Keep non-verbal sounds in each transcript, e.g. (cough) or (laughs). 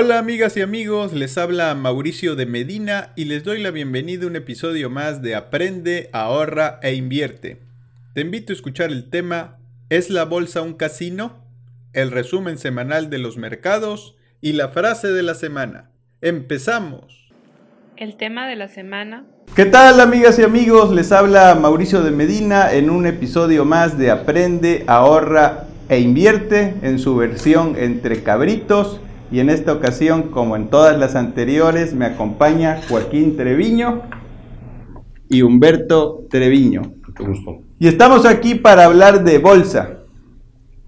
Hola amigas y amigos, les habla Mauricio de Medina y les doy la bienvenida a un episodio más de Aprende, ahorra e invierte. Te invito a escuchar el tema ¿Es la bolsa un casino? El resumen semanal de los mercados y la frase de la semana. ¡Empezamos! El tema de la semana. ¿Qué tal amigas y amigos? Les habla Mauricio de Medina en un episodio más de Aprende, ahorra e invierte en su versión entre cabritos y en esta ocasión, como en todas las anteriores, me acompaña Joaquín Treviño y Humberto Treviño. Mucho gusto. Y estamos aquí para hablar de bolsa.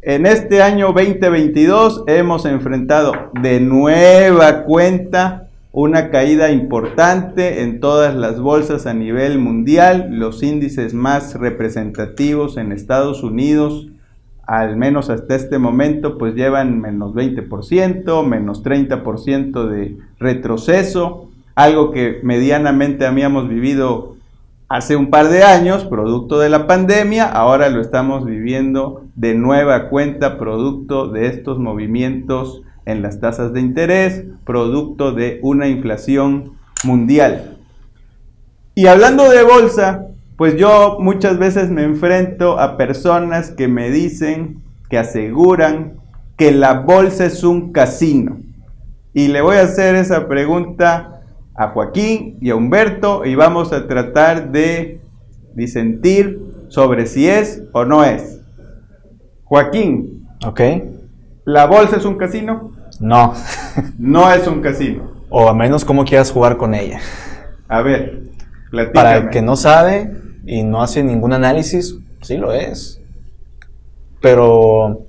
En este año 2022 hemos enfrentado de nueva cuenta una caída importante en todas las bolsas a nivel mundial. Los índices más representativos en Estados Unidos al menos hasta este momento, pues llevan menos 20%, menos 30% de retroceso, algo que medianamente habíamos vivido hace un par de años, producto de la pandemia, ahora lo estamos viviendo de nueva cuenta, producto de estos movimientos en las tasas de interés, producto de una inflación mundial. Y hablando de bolsa, pues yo muchas veces me enfrento a personas que me dicen, que aseguran que la bolsa es un casino. Y le voy a hacer esa pregunta a Joaquín y a Humberto y vamos a tratar de disentir sobre si es o no es. Joaquín. Ok. ¿La bolsa es un casino? No. (laughs) no es un casino. O a menos cómo quieras jugar con ella. A ver, platícame. Para el que no sabe, y no hace ningún análisis, sí lo es. Pero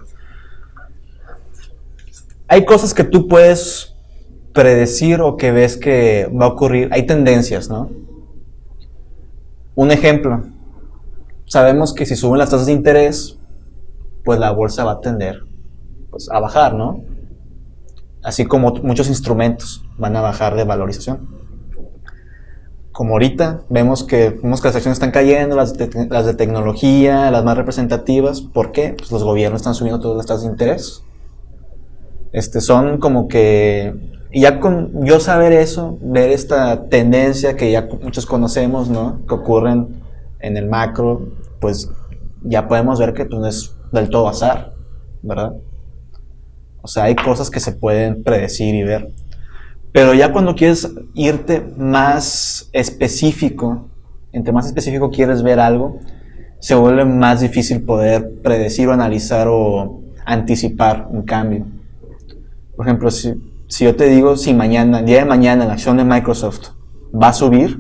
hay cosas que tú puedes predecir o que ves que va a ocurrir. Hay tendencias, ¿no? Un ejemplo. Sabemos que si suben las tasas de interés, pues la bolsa va a tender pues, a bajar, ¿no? Así como muchos instrumentos van a bajar de valorización como ahorita, vemos que, vemos que las acciones están cayendo, las de, las de tecnología, las más representativas. ¿Por qué? Pues los gobiernos están subiendo todas las tasas de interés. Este, son como que, y ya con yo saber eso, ver esta tendencia que ya muchos conocemos, ¿no? Que ocurren en el macro, pues ya podemos ver que pues, no es del todo azar, ¿verdad? O sea, hay cosas que se pueden predecir y ver. Pero ya cuando quieres irte más específico, entre más específico quieres ver algo, se vuelve más difícil poder predecir o analizar o anticipar un cambio. Por ejemplo, si, yo te digo si mañana, el día de mañana, la acción de Microsoft va a subir,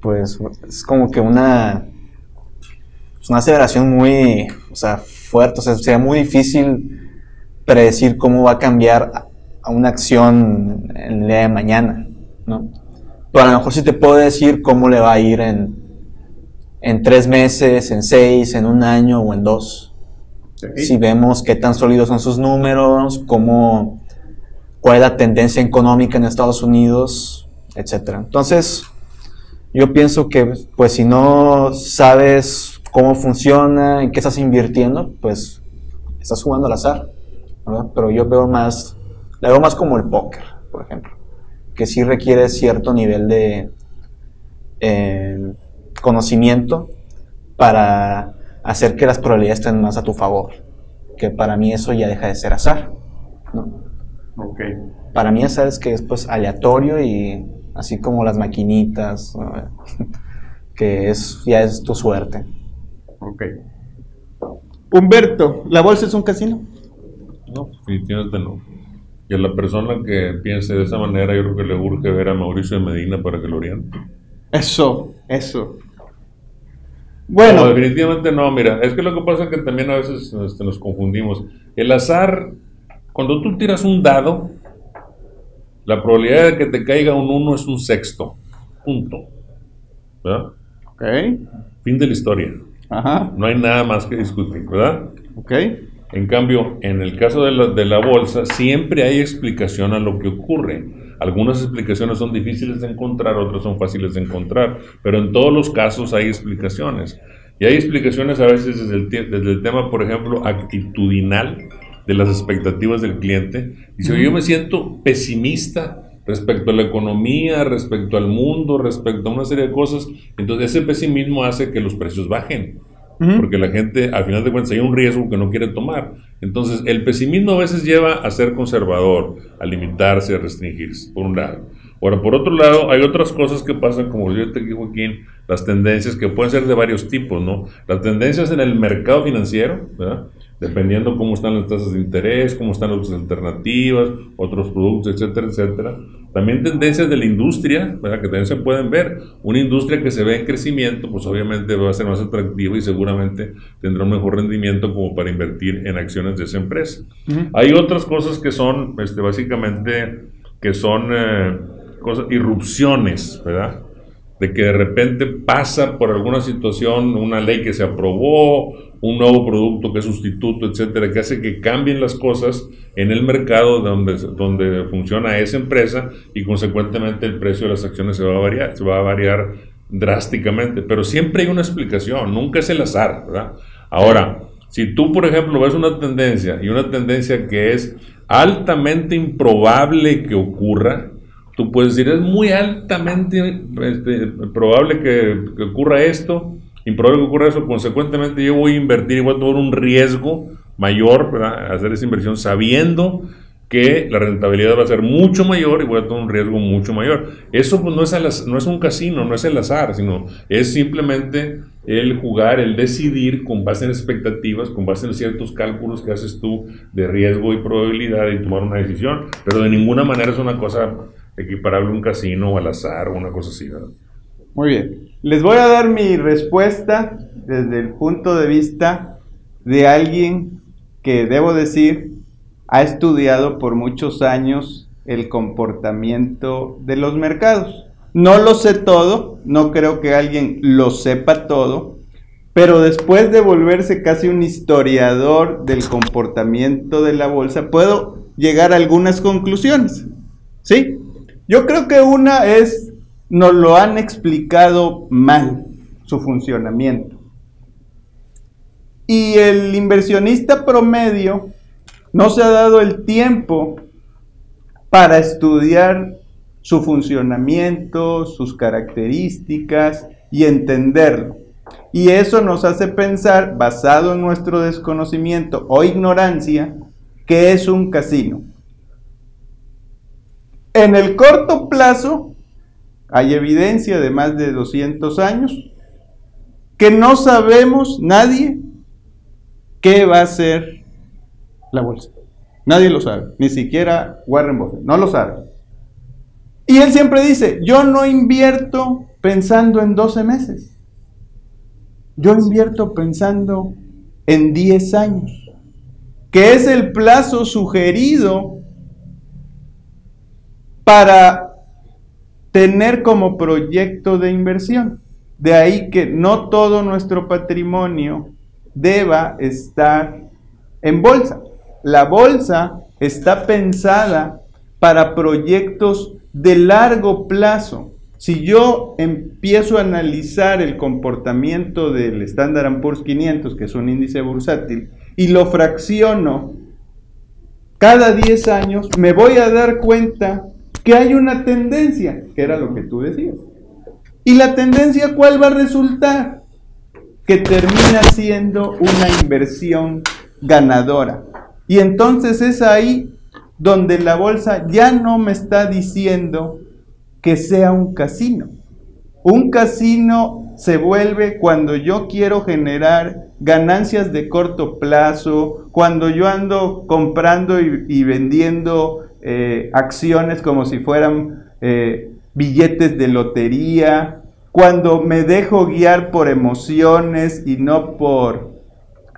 pues es como que una, una aceleración muy o sea, fuerte, o sea, sería muy difícil predecir cómo va a cambiar a una acción en el día de mañana, ¿no? Pero a lo mejor sí te puedo decir cómo le va a ir en, en tres meses, en seis, en un año o en dos. Si vemos qué tan sólidos son sus números, cómo, cuál es la tendencia económica en Estados Unidos, etc. Entonces, yo pienso que, pues, si no sabes cómo funciona, en qué estás invirtiendo, pues, estás jugando al azar, ¿verdad? Pero yo veo más la veo más como el póker, por ejemplo, que sí requiere cierto nivel de eh, conocimiento para hacer que las probabilidades estén más a tu favor. Que para mí eso ya deja de ser azar. ¿no? Okay. Para mí azar es que es pues aleatorio y así como las maquinitas, (laughs) que es, ya es tu suerte. Ok. Humberto, ¿la bolsa es un casino? No, definitivamente no. A la persona que piense de esa manera, yo creo que le urge ver a Mauricio de Medina para que lo oriente. Eso, eso. Bueno. definitivamente no, mira, es que lo que pasa es que también a veces este, nos confundimos. El azar, cuando tú tiras un dado, la probabilidad de que te caiga un 1 es un sexto. Punto. ¿Verdad? Ok. Fin de la historia. Ajá. No hay nada más que discutir, ¿verdad? Ok. En cambio, en el caso de la, de la bolsa, siempre hay explicación a lo que ocurre. Algunas explicaciones son difíciles de encontrar, otras son fáciles de encontrar, pero en todos los casos hay explicaciones. Y hay explicaciones a veces desde el, desde el tema, por ejemplo, actitudinal, de las expectativas del cliente. Si yo me siento pesimista respecto a la economía, respecto al mundo, respecto a una serie de cosas, entonces ese pesimismo hace que los precios bajen. Porque la gente, al final de cuentas, hay un riesgo que no quiere tomar. Entonces, el pesimismo a veces lleva a ser conservador, a limitarse, a restringirse, por un lado. Ahora, por otro lado, hay otras cosas que pasan, como yo te digo, Joaquín, las tendencias que pueden ser de varios tipos, ¿no? Las tendencias en el mercado financiero, ¿verdad? Dependiendo cómo están las tasas de interés, cómo están las alternativas, otros productos, etcétera, etcétera. También tendencias de la industria, ¿verdad? que también se pueden ver. Una industria que se ve en crecimiento, pues obviamente va a ser más atractiva y seguramente tendrá un mejor rendimiento como para invertir en acciones de esa empresa. Hay otras cosas que son, este, básicamente, que son eh, cosas, irrupciones, ¿verdad? de que de repente pasa por alguna situación una ley que se aprobó, un nuevo producto que es sustituto, etcétera, que hace que cambien las cosas en el mercado donde, donde funciona esa empresa y consecuentemente el precio de las acciones se va a variar, se va a variar drásticamente, pero siempre hay una explicación, nunca es el azar, ¿verdad? Ahora, si tú, por ejemplo, ves una tendencia y una tendencia que es altamente improbable que ocurra, tú puedes decir, es muy altamente este, probable que, ocurra esto, improbable que ocurra eso, consecuentemente yo voy a invertir y voy a tomar un riesgo mayor, hacer esa inversión sabiendo que la rentabilidad va a ser mucho mayor y voy a tomar un riesgo mucho mayor. Eso pues, no, es no es un casino, no es el azar, sino es simplemente el jugar, el decidir con base en expectativas, con base en ciertos cálculos que haces tú de riesgo y probabilidad y tomar una decisión, pero de ninguna manera es una cosa equiparable a un casino o al azar o una cosa así. Muy bien. Les voy a dar mi respuesta desde el punto de vista de alguien que, debo decir, ha estudiado por muchos años el comportamiento de los mercados. No lo sé todo, no creo que alguien lo sepa todo, pero después de volverse casi un historiador del comportamiento de la bolsa, puedo llegar a algunas conclusiones. ¿Sí? Yo creo que una es, nos lo han explicado mal, su funcionamiento. Y el inversionista promedio no se ha dado el tiempo para estudiar su funcionamiento, sus características y entenderlo. Y eso nos hace pensar, basado en nuestro desconocimiento o ignorancia, que es un casino. En el corto plazo, hay evidencia de más de 200 años que no sabemos nadie qué va a ser la bolsa. Nadie lo sabe, ni siquiera Warren Buffett, no lo sabe. Y él siempre dice, yo no invierto pensando en 12 meses. Yo invierto pensando en 10 años, que es el plazo sugerido para tener como proyecto de inversión. De ahí que no todo nuestro patrimonio deba estar en bolsa. La bolsa está pensada para proyectos de largo plazo. Si yo empiezo a analizar el comportamiento del Standard Poor's 500, que es un índice bursátil, y lo fracciono cada 10 años, me voy a dar cuenta que hay una tendencia, que era lo que tú decías. ¿Y la tendencia cuál va a resultar? Que termina siendo una inversión ganadora. Y entonces es ahí donde la bolsa ya no me está diciendo que sea un casino. Un casino se vuelve cuando yo quiero generar ganancias de corto plazo, cuando yo ando comprando y, vendiendo eh, acciones como si fueran eh, billetes de lotería, cuando me dejo guiar por emociones y no por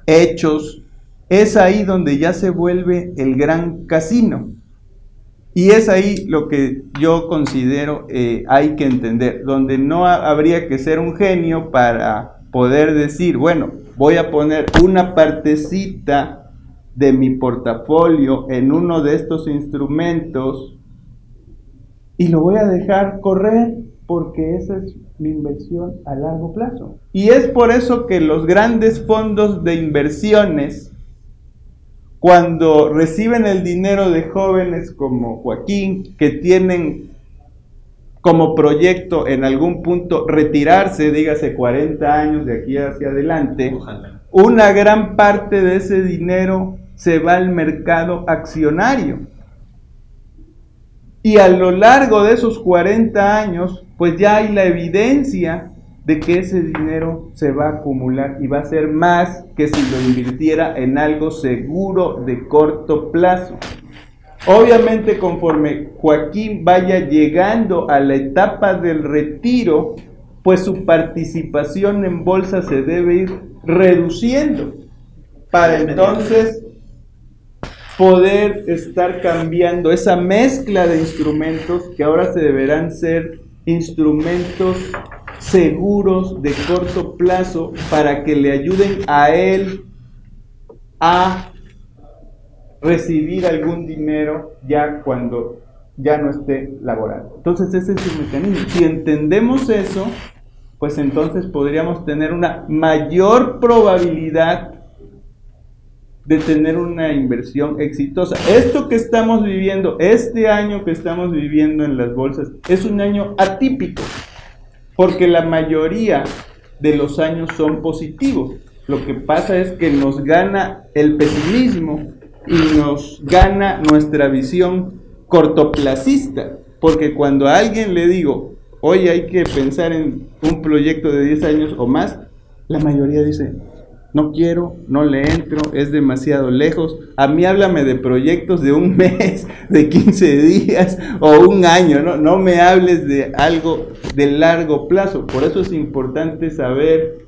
hechos, es ahí donde ya se vuelve el gran casino. Y es ahí lo que yo considero eh, hay que entender, donde no habría que ser un genio para poder decir, bueno, voy a poner una partecita de mi portafolio en uno de estos instrumentos y lo voy a dejar correr porque esa es mi inversión a largo plazo. Y es por eso que los grandes fondos de inversiones, cuando reciben el dinero de jóvenes como Joaquín, que tienen como proyecto en algún punto retirarse, dígase 40 años de aquí hacia adelante, una gran parte de ese dinero se va al mercado accionario. Y a lo largo de esos 40 años, pues ya hay la evidencia de que ese dinero se va a acumular y va a ser más que si lo invirtiera en algo seguro de corto plazo. Obviamente conforme Joaquín vaya llegando a la etapa del retiro, pues su participación en bolsa se debe ir reduciendo para entonces poder estar cambiando esa mezcla de instrumentos que ahora se deberán ser instrumentos seguros de corto plazo para que le ayuden a él a recibir algún dinero ya cuando ya no esté laborando. Entonces ese es el mecanismo. Si entendemos eso, pues entonces podríamos tener una mayor probabilidad de tener una inversión exitosa. Esto que estamos viviendo, este año que estamos viviendo en las bolsas, es un año atípico porque la mayoría de los años son positivos. Lo que pasa es que nos gana el pesimismo y nos gana nuestra visión cortoplacista, porque cuando a alguien le digo, hoy hay que pensar en un proyecto de 10 años o más, la mayoría dice, no quiero, no le entro, es demasiado lejos. A mí háblame de proyectos de un (laughs) mes, de 15 días o un año, no, no me hables de algo de largo plazo. Por eso es importante saber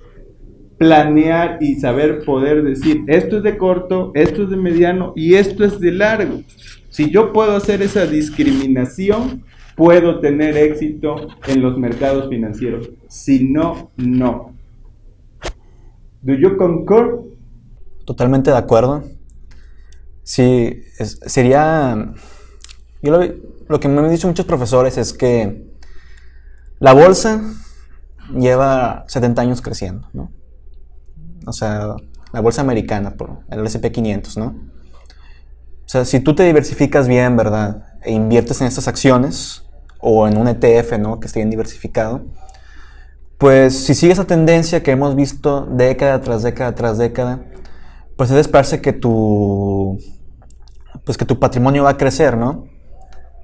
planear y saber poder decir, esto es de corto, esto es de mediano y esto es de largo. Si yo puedo hacer esa discriminación, puedo tener éxito en los mercados financieros. Si no, no. Do you concur? Totalmente de acuerdo. Sí, sería... Yo lo, lo que me han dicho muchos profesores es que la bolsa lleva 70 años creciendo, ¿no? O sea, la bolsa americana, por el SP500, ¿no? O sea, si tú te diversificas bien, ¿verdad? E inviertes en estas acciones o en un ETF, ¿no? Que esté bien diversificado, pues si sigue esa tendencia que hemos visto década tras década tras década, pues es esperarse que tu, pues que tu patrimonio va a crecer, ¿no?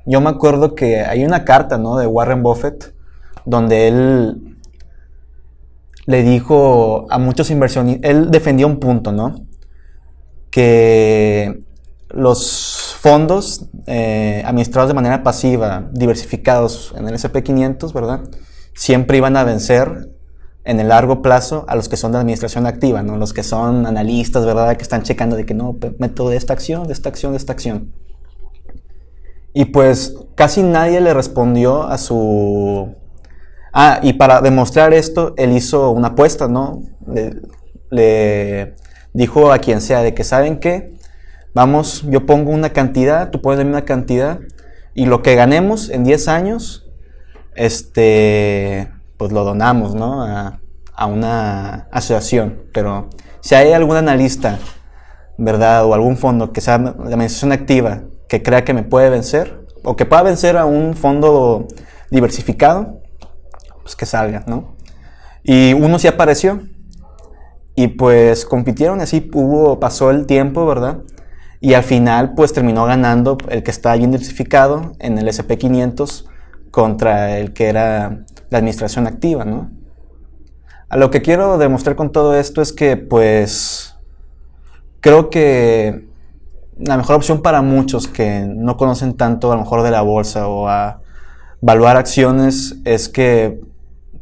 Yo me acuerdo que hay una carta, ¿no? De Warren Buffett, donde él le dijo a muchos inversionistas, él defendió un punto, ¿no? Que los fondos eh, administrados de manera pasiva, diversificados en el SP500, ¿verdad? Siempre iban a vencer en el largo plazo a los que son de administración activa, ¿no? Los que son analistas, ¿verdad? Que están checando de que no, método de esta acción, de esta acción, de esta acción. Y pues casi nadie le respondió a su... Ah, y para demostrar esto, él hizo una apuesta, ¿no? Le, dijo a quien sea de que, ¿saben qué? Vamos, yo pongo una cantidad, tú pones una cantidad, y lo que ganemos en 10 años, este, pues lo donamos, ¿no? A, una asociación. Pero si hay algún analista, ¿verdad? O algún fondo que sea de administración activa que crea que me puede vencer, o que pueda vencer a un fondo diversificado, pues que salga, ¿no? Y uno sí apareció. Y pues compitieron así, hubo, pasó el tiempo, ¿verdad? Y al final, pues terminó ganando el que está diversificado en el SP500 contra el que era la administración activa, ¿no? A lo que quiero demostrar con todo esto es que, pues, creo que la mejor opción para muchos que no conocen tanto a lo mejor de la bolsa o a evaluar acciones es que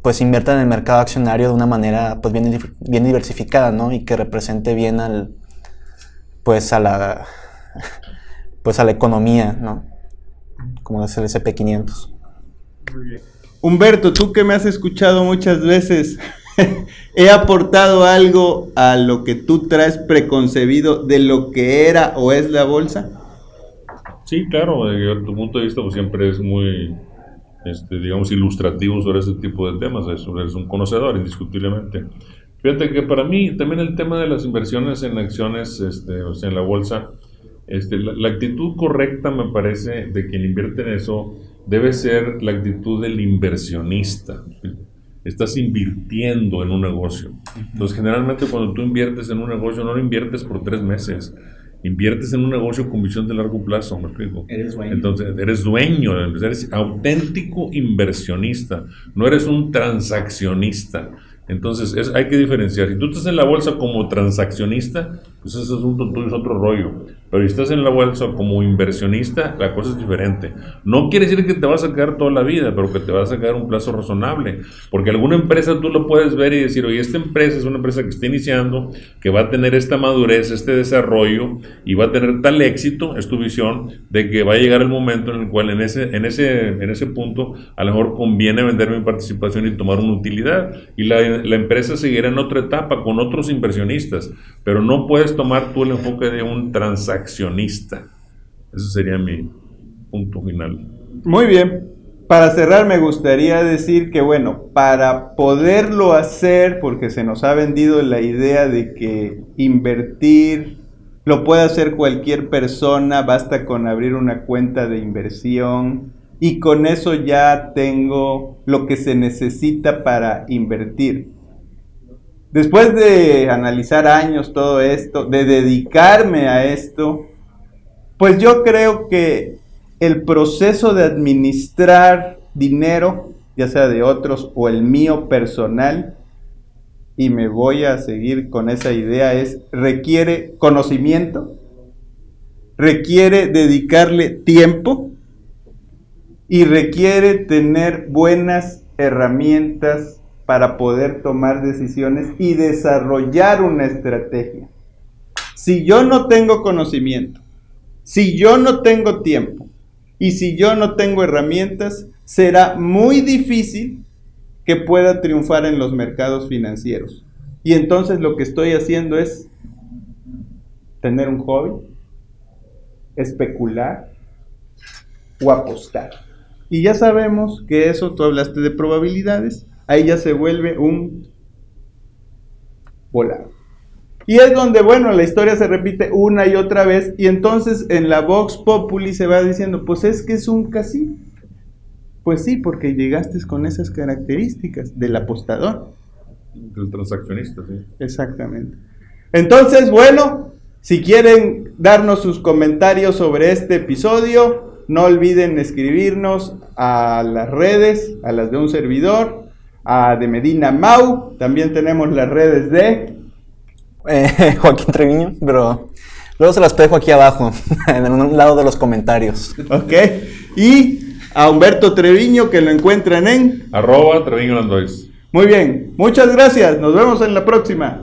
pues inviertan en el mercado accionario de una manera pues bien, diversificada, ¿no? Y que represente bien al pues a la (laughs) pues a la economía, ¿no? Como es el SP500. Humberto, tú que me has escuchado muchas veces, (laughs) ¿he aportado algo a lo que tú traes preconcebido de lo que era o es la bolsa? Sí, claro, desde tu punto de vista pues, siempre es muy, este, digamos, ilustrativo sobre ese tipo de temas, eres un conocedor indiscutiblemente. Fíjate que para mí también el tema de las inversiones en acciones, este, o sea, en la bolsa, este, la, actitud correcta me parece de quien invierte en eso debe ser la actitud del inversionista. Estás invirtiendo en un negocio. Entonces, generalmente cuando tú inviertes en un negocio, no lo inviertes por tres meses. Inviertes en un negocio con visión de largo plazo, ¿me explico? Eres dueño. Entonces, eres dueño, eres auténtico inversionista, no eres un transaccionista. Entonces, es, hay que diferenciar. Si tú estás en la bolsa como transaccionista, pues ese asunto tuyo es otro rollo. Pero si estás en la bolsa como inversionista, la cosa es diferente. No quiere decir que te vas a quedar toda la vida, pero que te vas a quedar un plazo razonable. Porque alguna empresa tú lo puedes ver y decir, oye, esta empresa es una empresa que está iniciando, que va a tener esta madurez, este desarrollo y va a tener tal éxito, es tu visión, de que va a llegar el momento en el cual en ese, en ese, en ese punto a lo mejor conviene vender mi participación y tomar una utilidad. Y la, la empresa seguirá en otra etapa con otros inversionistas, pero no puedes tomar tú el enfoque de un transaccionista. Ese sería mi punto final. Muy bien. Para cerrar me gustaría decir que bueno, para poderlo hacer, porque se nos ha vendido la idea de que invertir lo puede hacer cualquier persona, basta con abrir una cuenta de inversión y con eso ya tengo lo que se necesita para invertir. Después de analizar años todo esto, de dedicarme a esto, pues yo creo que el proceso de administrar dinero, ya sea de otros o el mío personal, y me voy a seguir con esa idea, es requiere conocimiento, requiere dedicarle tiempo y requiere tener buenas herramientas para poder tomar decisiones y desarrollar una estrategia. Si yo no tengo conocimiento, si yo no tengo tiempo y si yo no tengo herramientas, será muy difícil que pueda triunfar en los mercados financieros. Y entonces lo que estoy haciendo es tener un hobby, especular o apostar. Y ya sabemos que eso, tú hablaste de probabilidades, ahí ya se vuelve un volado. Y es donde, bueno, la historia se repite una y otra vez y entonces en la Vox Populi se va diciendo, pues es que es un casino. Pues sí, porque llegaste con esas características del apostador. Del transaccionista, sí. Exactamente. Entonces, bueno, si quieren darnos sus comentarios sobre este episodio, no olviden escribirnos a las redes, a las de un servidor, a de Medina Mau. También tenemos las redes de eh, (laughs) Joaquín Treviño, pero luego se las dejo aquí abajo, (laughs) en un lado de los comentarios. Ok. Y a Humberto Treviño, que lo encuentran en arroba Treviño Landois. Muy bien, muchas gracias. Nos vemos en la próxima.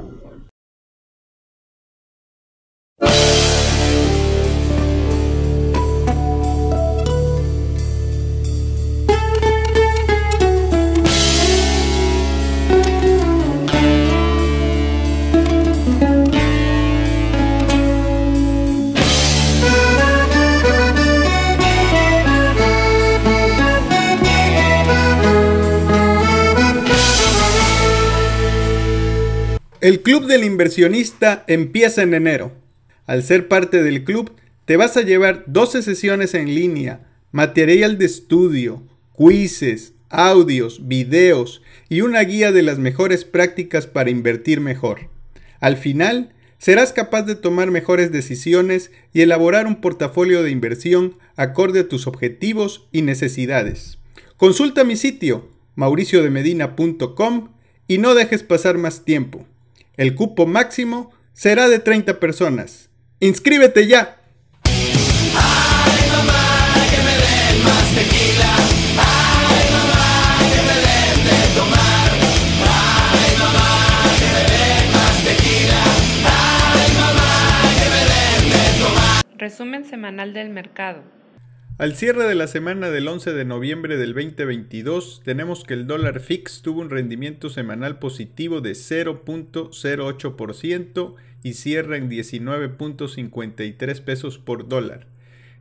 Club del Inversionista empieza en enero. Al ser parte del club, te vas a llevar 12 sesiones en línea, material de estudio, quizzes, audios, videos y una guía de las mejores prácticas para invertir mejor. Al final, serás capaz de tomar mejores decisiones y elaborar un portafolio de inversión acorde a tus objetivos y necesidades. Consulta mi sitio mauriciodemedina.com y no dejes pasar más tiempo. El cupo máximo será de 30 personas. ¡Inscríbete ya! Resumen semanal del mercado. Al cierre de la semana del 11 de noviembre del 2022, tenemos que el dólar fix tuvo un rendimiento semanal positivo de 0.08% y cierra en 19.53 pesos por dólar.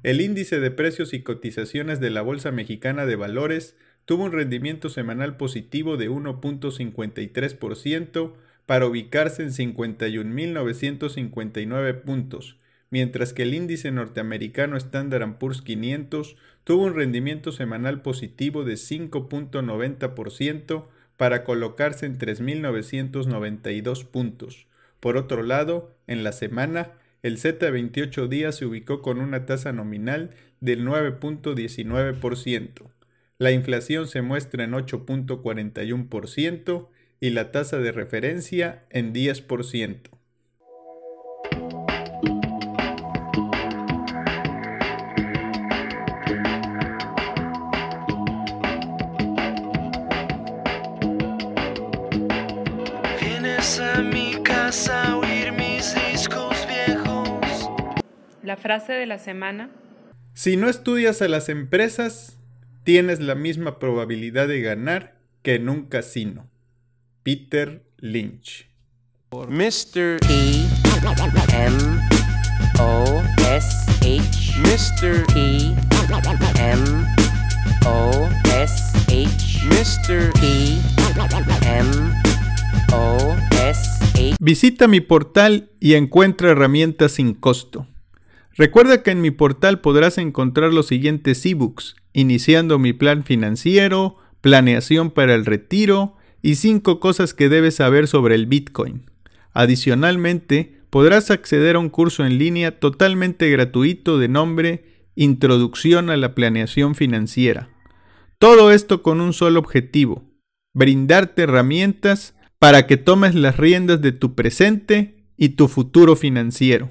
El índice de precios y cotizaciones de la Bolsa Mexicana de Valores tuvo un rendimiento semanal positivo de 1.53%, para ubicarse en 51.959 puntos, mientras que el índice norteamericano Standard Poor's 500 tuvo un rendimiento semanal positivo de 5.90% para colocarse en 3.992 puntos. Por otro lado, en la semana, el Z 28 días se ubicó con una tasa nominal del 9.19%. La inflación se muestra en 8.41% y la tasa de referencia en 10%. La frase de la semana. Si no estudias a las empresas, tienes la misma probabilidad de ganar que en un casino. Peter Lynch. Mr. E M O S H Mr. E M O S H Mr. E M O S H Visita mi portal y encuentra herramientas sin costo. Recuerda que en mi portal podrás encontrar los siguientes ebooks, iniciando mi plan financiero, planeación para el retiro y 5 cosas que debes saber sobre el Bitcoin. Adicionalmente, podrás acceder a un curso en línea totalmente gratuito de nombre Introducción a la Planeación Financiera. Todo esto con un solo objetivo, brindarte herramientas para que tomes las riendas de tu presente y tu futuro financiero.